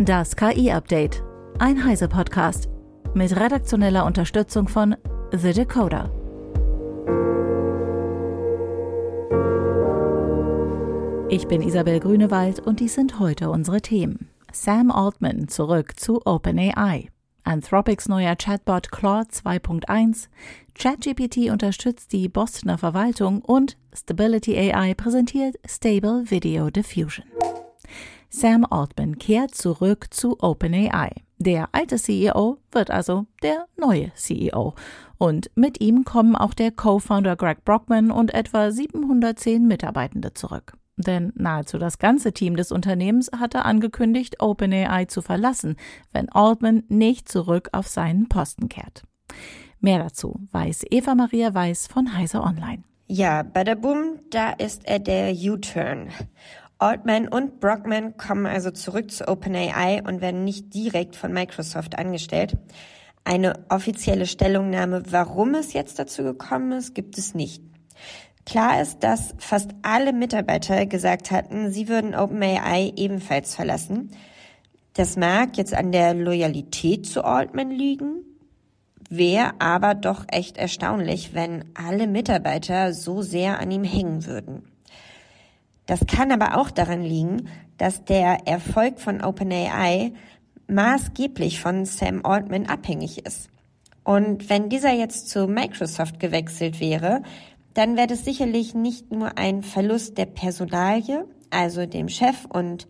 Das KI-Update. Ein Heise-Podcast. Mit redaktioneller Unterstützung von The Decoder. Ich bin Isabel Grünewald und dies sind heute unsere Themen. Sam Altman zurück zu OpenAI. Anthropics neuer Chatbot Claude 2.1, ChatGPT unterstützt die Bostoner Verwaltung und Stability AI präsentiert Stable Video Diffusion. Sam Altman kehrt zurück zu OpenAI. Der alte CEO wird also der neue CEO. Und mit ihm kommen auch der Co-Founder Greg Brockman und etwa 710 Mitarbeitende zurück. Denn nahezu das ganze Team des Unternehmens hatte angekündigt, OpenAI zu verlassen, wenn Altman nicht zurück auf seinen Posten kehrt. Mehr dazu weiß Eva Maria Weiß von Heise Online. Ja, bei der Boom, da ist er der U-Turn. Altman und Brockman kommen also zurück zu OpenAI und werden nicht direkt von Microsoft angestellt. Eine offizielle Stellungnahme, warum es jetzt dazu gekommen ist, gibt es nicht. Klar ist, dass fast alle Mitarbeiter gesagt hatten, sie würden OpenAI ebenfalls verlassen. Das mag jetzt an der Loyalität zu Altman liegen, wäre aber doch echt erstaunlich, wenn alle Mitarbeiter so sehr an ihm hängen würden. Das kann aber auch daran liegen, dass der Erfolg von OpenAI maßgeblich von Sam Altman abhängig ist. Und wenn dieser jetzt zu Microsoft gewechselt wäre, dann wäre das sicherlich nicht nur ein Verlust der Personalie, also dem Chef und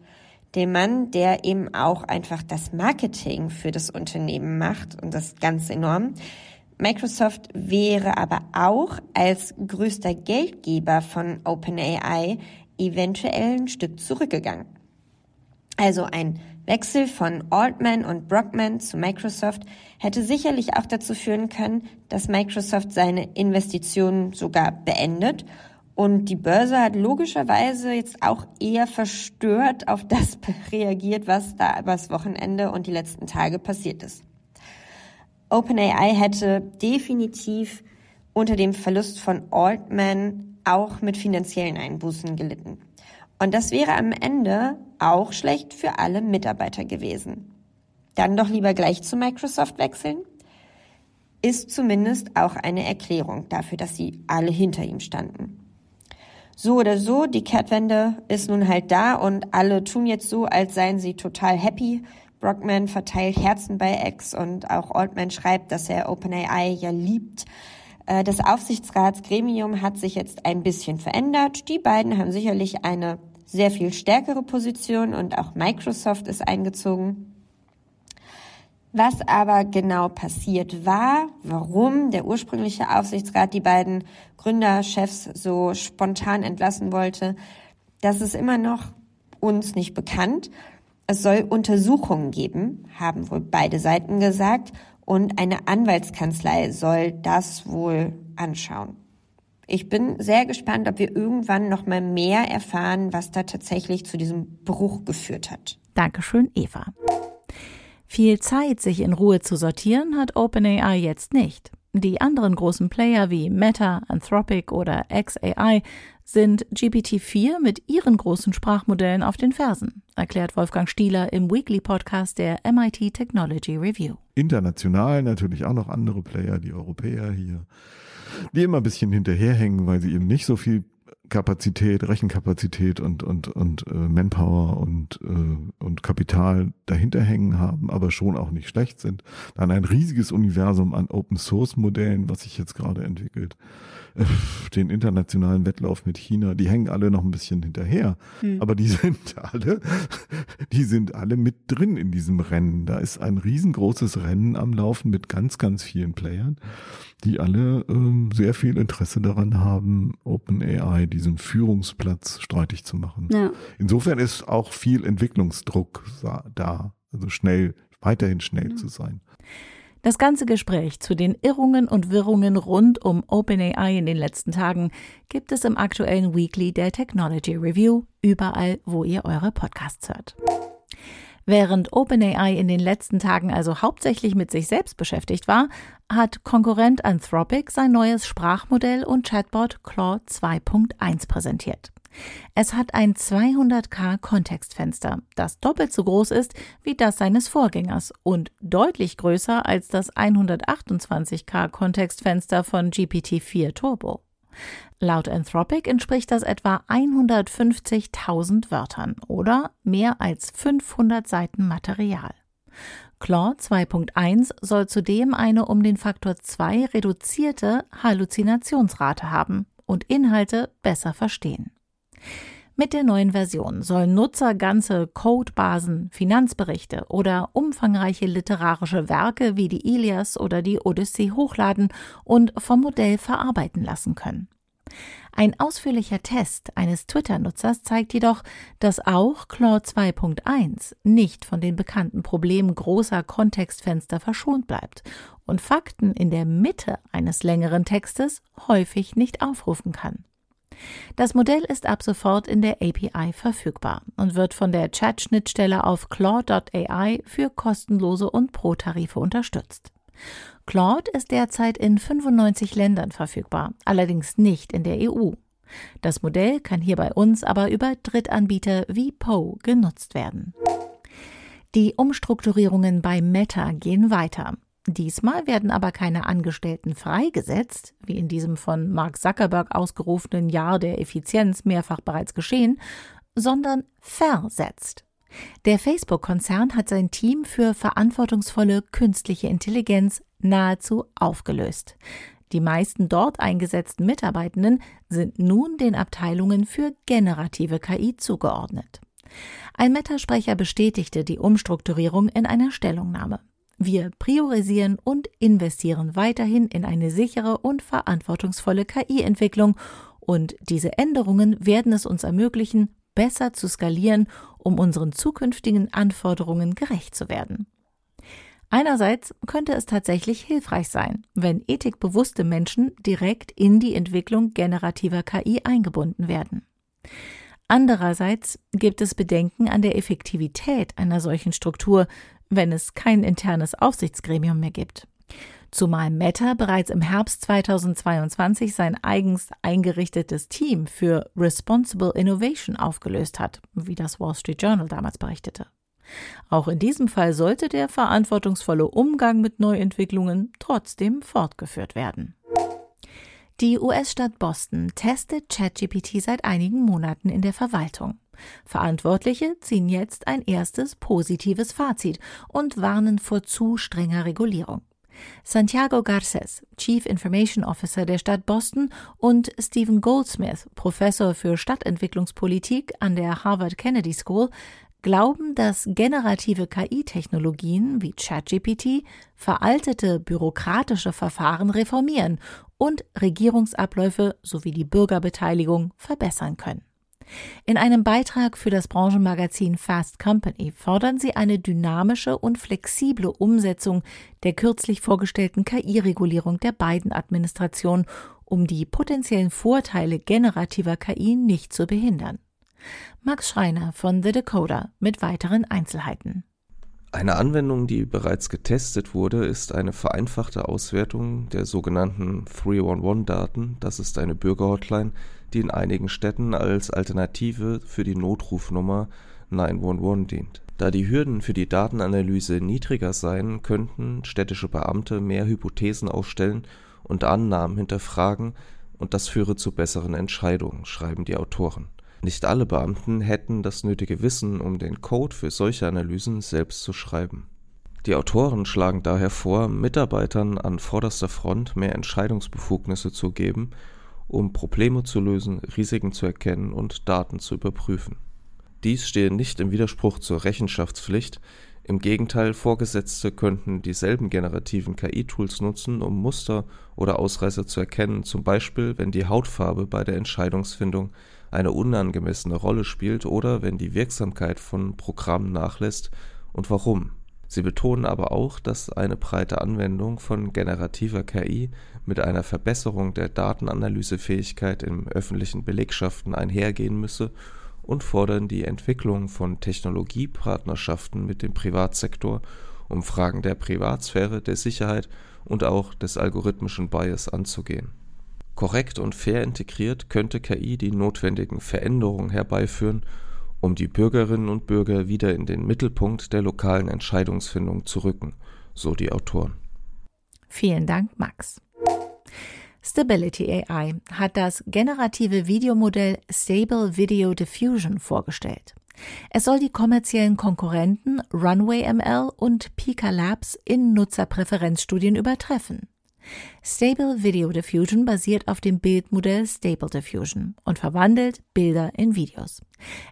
dem Mann, der eben auch einfach das Marketing für das Unternehmen macht und das ganz enorm. Microsoft wäre aber auch als größter Geldgeber von OpenAI eventuell ein Stück zurückgegangen. Also ein Wechsel von Altman und Brockman zu Microsoft hätte sicherlich auch dazu führen können, dass Microsoft seine Investitionen sogar beendet und die Börse hat logischerweise jetzt auch eher verstört auf das reagiert, was da übers Wochenende und die letzten Tage passiert ist. OpenAI hätte definitiv unter dem Verlust von Altman auch mit finanziellen Einbußen gelitten. Und das wäre am Ende auch schlecht für alle Mitarbeiter gewesen. Dann doch lieber gleich zu Microsoft wechseln? Ist zumindest auch eine Erklärung dafür, dass sie alle hinter ihm standen. So oder so, die Kehrtwende ist nun halt da und alle tun jetzt so, als seien sie total happy. Brockman verteilt Herzen bei X und auch Altman schreibt, dass er OpenAI ja liebt. Äh, das Aufsichtsratsgremium hat sich jetzt ein bisschen verändert. Die beiden haben sicherlich eine sehr viel stärkere Position und auch Microsoft ist eingezogen. Was aber genau passiert war, warum der ursprüngliche Aufsichtsrat die beiden Gründerchefs so spontan entlassen wollte, das ist immer noch uns nicht bekannt. Es soll Untersuchungen geben, haben wohl beide Seiten gesagt, und eine Anwaltskanzlei soll das wohl anschauen. Ich bin sehr gespannt, ob wir irgendwann noch mal mehr erfahren, was da tatsächlich zu diesem Bruch geführt hat. Dankeschön, Eva. Viel Zeit, sich in Ruhe zu sortieren, hat OpenAI jetzt nicht. Die anderen großen Player wie Meta, Anthropic oder XAI sind GPT-4 mit ihren großen Sprachmodellen auf den Fersen, erklärt Wolfgang Stieler im Weekly Podcast der MIT Technology Review. International natürlich auch noch andere Player, die Europäer hier, die immer ein bisschen hinterherhängen, weil sie eben nicht so viel Kapazität, Rechenkapazität und und und äh, Manpower und äh, und Kapital dahinter hängen haben, aber schon auch nicht schlecht sind. Dann ein riesiges Universum an Open Source Modellen, was sich jetzt gerade entwickelt. Äh, den internationalen Wettlauf mit China, die hängen alle noch ein bisschen hinterher, hm. aber die sind alle, die sind alle mit drin in diesem Rennen. Da ist ein riesengroßes Rennen am Laufen mit ganz, ganz vielen Playern, die alle ähm, sehr viel Interesse daran haben, OpenAI, diesen Führungsplatz streitig zu machen. Ja. Insofern ist auch viel Entwicklungsdruck da, also schnell, weiterhin schnell mhm. zu sein. Das ganze Gespräch zu den Irrungen und Wirrungen rund um OpenAI in den letzten Tagen gibt es im aktuellen Weekly der Technology Review, überall, wo ihr eure Podcasts hört. Während OpenAI in den letzten Tagen also hauptsächlich mit sich selbst beschäftigt war, hat Konkurrent Anthropic sein neues Sprachmodell und Chatbot Claude 2.1 präsentiert. Es hat ein 200k Kontextfenster, das doppelt so groß ist wie das seines Vorgängers und deutlich größer als das 128k Kontextfenster von GPT-4 Turbo. Laut Anthropic entspricht das etwa 150.000 Wörtern oder mehr als 500 Seiten Material. Claude 2.1 soll zudem eine um den Faktor 2 reduzierte Halluzinationsrate haben und Inhalte besser verstehen. Mit der neuen Version sollen Nutzer ganze Codebasen, Finanzberichte oder umfangreiche literarische Werke wie die Ilias oder die Odyssee hochladen und vom Modell verarbeiten lassen können. Ein ausführlicher Test eines Twitter-Nutzers zeigt jedoch, dass auch Claude 2.1 nicht von den bekannten Problemen großer Kontextfenster verschont bleibt und Fakten in der Mitte eines längeren Textes häufig nicht aufrufen kann. Das Modell ist ab sofort in der API verfügbar und wird von der Chat-Schnittstelle auf claude.ai für kostenlose und Pro-Tarife unterstützt. Claude ist derzeit in 95 Ländern verfügbar, allerdings nicht in der EU. Das Modell kann hier bei uns aber über Drittanbieter wie Poe genutzt werden. Die Umstrukturierungen bei Meta gehen weiter. Diesmal werden aber keine Angestellten freigesetzt, wie in diesem von Mark Zuckerberg ausgerufenen Jahr der Effizienz mehrfach bereits geschehen, sondern versetzt. Der Facebook-Konzern hat sein Team für verantwortungsvolle künstliche Intelligenz nahezu aufgelöst. Die meisten dort eingesetzten Mitarbeitenden sind nun den Abteilungen für generative KI zugeordnet. Ein Meta-Sprecher bestätigte die Umstrukturierung in einer Stellungnahme. Wir priorisieren und investieren weiterhin in eine sichere und verantwortungsvolle KI-Entwicklung und diese Änderungen werden es uns ermöglichen, besser zu skalieren, um unseren zukünftigen Anforderungen gerecht zu werden. Einerseits könnte es tatsächlich hilfreich sein, wenn ethikbewusste Menschen direkt in die Entwicklung generativer KI eingebunden werden. Andererseits gibt es Bedenken an der Effektivität einer solchen Struktur, wenn es kein internes Aufsichtsgremium mehr gibt. Zumal Meta bereits im Herbst 2022 sein eigens eingerichtetes Team für Responsible Innovation aufgelöst hat, wie das Wall Street Journal damals berichtete. Auch in diesem Fall sollte der verantwortungsvolle Umgang mit Neuentwicklungen trotzdem fortgeführt werden. Die US-Stadt Boston testet ChatGPT seit einigen Monaten in der Verwaltung. Verantwortliche ziehen jetzt ein erstes positives Fazit und warnen vor zu strenger Regulierung. Santiago Garces, Chief Information Officer der Stadt Boston, und Stephen Goldsmith, Professor für Stadtentwicklungspolitik an der Harvard Kennedy School, glauben, dass generative KI-Technologien wie ChatGPT veraltete bürokratische Verfahren reformieren und Regierungsabläufe sowie die Bürgerbeteiligung verbessern können. In einem Beitrag für das Branchenmagazin Fast Company fordern sie eine dynamische und flexible Umsetzung der kürzlich vorgestellten KI-Regulierung der beiden Administrationen, um die potenziellen Vorteile generativer KI nicht zu behindern. Max Schreiner von The Decoder mit weiteren Einzelheiten. Eine Anwendung, die bereits getestet wurde, ist eine vereinfachte Auswertung der sogenannten 311-Daten. Das ist eine Bürgerhotline, die in einigen Städten als Alternative für die Notrufnummer 911 dient. Da die Hürden für die Datenanalyse niedriger seien, könnten städtische Beamte mehr Hypothesen aufstellen und Annahmen hinterfragen, und das führe zu besseren Entscheidungen, schreiben die Autoren. Nicht alle Beamten hätten das nötige Wissen, um den Code für solche Analysen selbst zu schreiben. Die Autoren schlagen daher vor, Mitarbeitern an vorderster Front mehr Entscheidungsbefugnisse zu geben, um Probleme zu lösen, Risiken zu erkennen und Daten zu überprüfen. Dies stehe nicht im Widerspruch zur Rechenschaftspflicht, im Gegenteil, Vorgesetzte könnten dieselben generativen KI-Tools nutzen, um Muster oder Ausreißer zu erkennen, zum Beispiel wenn die Hautfarbe bei der Entscheidungsfindung eine unangemessene Rolle spielt oder wenn die Wirksamkeit von Programmen nachlässt und warum. Sie betonen aber auch, dass eine breite Anwendung von generativer KI mit einer Verbesserung der Datenanalysefähigkeit in öffentlichen Belegschaften einhergehen müsse und fordern die Entwicklung von Technologiepartnerschaften mit dem Privatsektor, um Fragen der Privatsphäre, der Sicherheit und auch des algorithmischen Bias anzugehen Korrekt und fair integriert könnte KI die notwendigen Veränderungen herbeiführen, um die Bürgerinnen und Bürger wieder in den Mittelpunkt der lokalen Entscheidungsfindung zu rücken, so die Autoren. Vielen Dank, Max. Stability AI hat das generative Videomodell Stable Video Diffusion vorgestellt. Es soll die kommerziellen Konkurrenten Runway ML und Pika Labs in Nutzerpräferenzstudien übertreffen. Stable Video Diffusion basiert auf dem Bildmodell Stable Diffusion und verwandelt Bilder in Videos.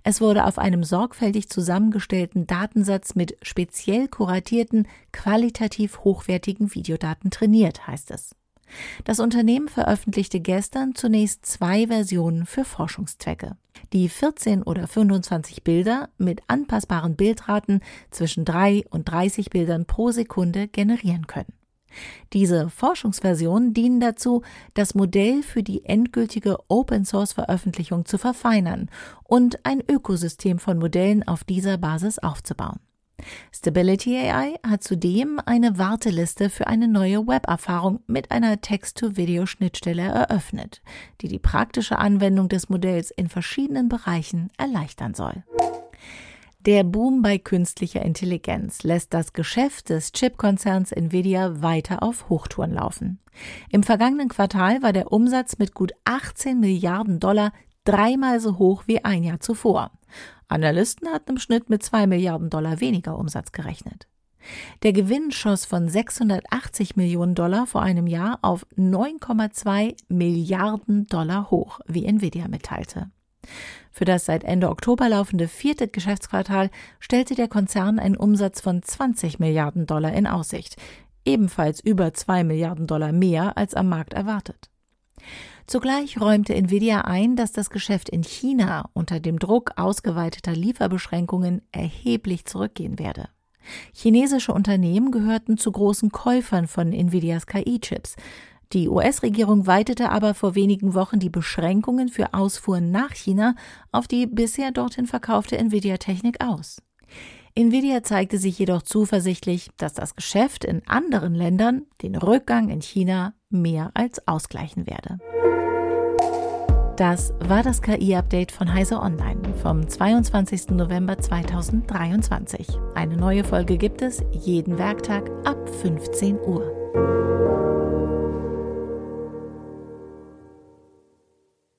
Es wurde auf einem sorgfältig zusammengestellten Datensatz mit speziell kuratierten, qualitativ hochwertigen Videodaten trainiert, heißt es. Das Unternehmen veröffentlichte gestern zunächst zwei Versionen für Forschungszwecke, die 14 oder 25 Bilder mit anpassbaren Bildraten zwischen 3 und 30 Bildern pro Sekunde generieren können. Diese Forschungsversionen dienen dazu, das Modell für die endgültige Open-Source-Veröffentlichung zu verfeinern und ein Ökosystem von Modellen auf dieser Basis aufzubauen. Stability AI hat zudem eine Warteliste für eine neue Web-Erfahrung mit einer Text-to-Video-Schnittstelle eröffnet, die die praktische Anwendung des Modells in verschiedenen Bereichen erleichtern soll. Der Boom bei künstlicher Intelligenz lässt das Geschäft des Chipkonzerns Nvidia weiter auf Hochtouren laufen. Im vergangenen Quartal war der Umsatz mit gut 18 Milliarden Dollar dreimal so hoch wie ein Jahr zuvor. Analysten hatten im Schnitt mit 2 Milliarden Dollar weniger Umsatz gerechnet. Der Gewinn schoss von 680 Millionen Dollar vor einem Jahr auf 9,2 Milliarden Dollar hoch, wie Nvidia mitteilte. Für das seit Ende Oktober laufende vierte Geschäftsquartal stellte der Konzern einen Umsatz von 20 Milliarden Dollar in Aussicht, ebenfalls über 2 Milliarden Dollar mehr als am Markt erwartet. Zugleich räumte Nvidia ein, dass das Geschäft in China unter dem Druck ausgeweiteter Lieferbeschränkungen erheblich zurückgehen werde. Chinesische Unternehmen gehörten zu großen Käufern von Nvidias KI-Chips, die US-Regierung weitete aber vor wenigen Wochen die Beschränkungen für Ausfuhren nach China auf die bisher dorthin verkaufte Nvidia-Technik aus. Nvidia zeigte sich jedoch zuversichtlich, dass das Geschäft in anderen Ländern den Rückgang in China mehr als ausgleichen werde. Das war das KI-Update von Heise Online vom 22. November 2023. Eine neue Folge gibt es jeden Werktag ab 15 Uhr.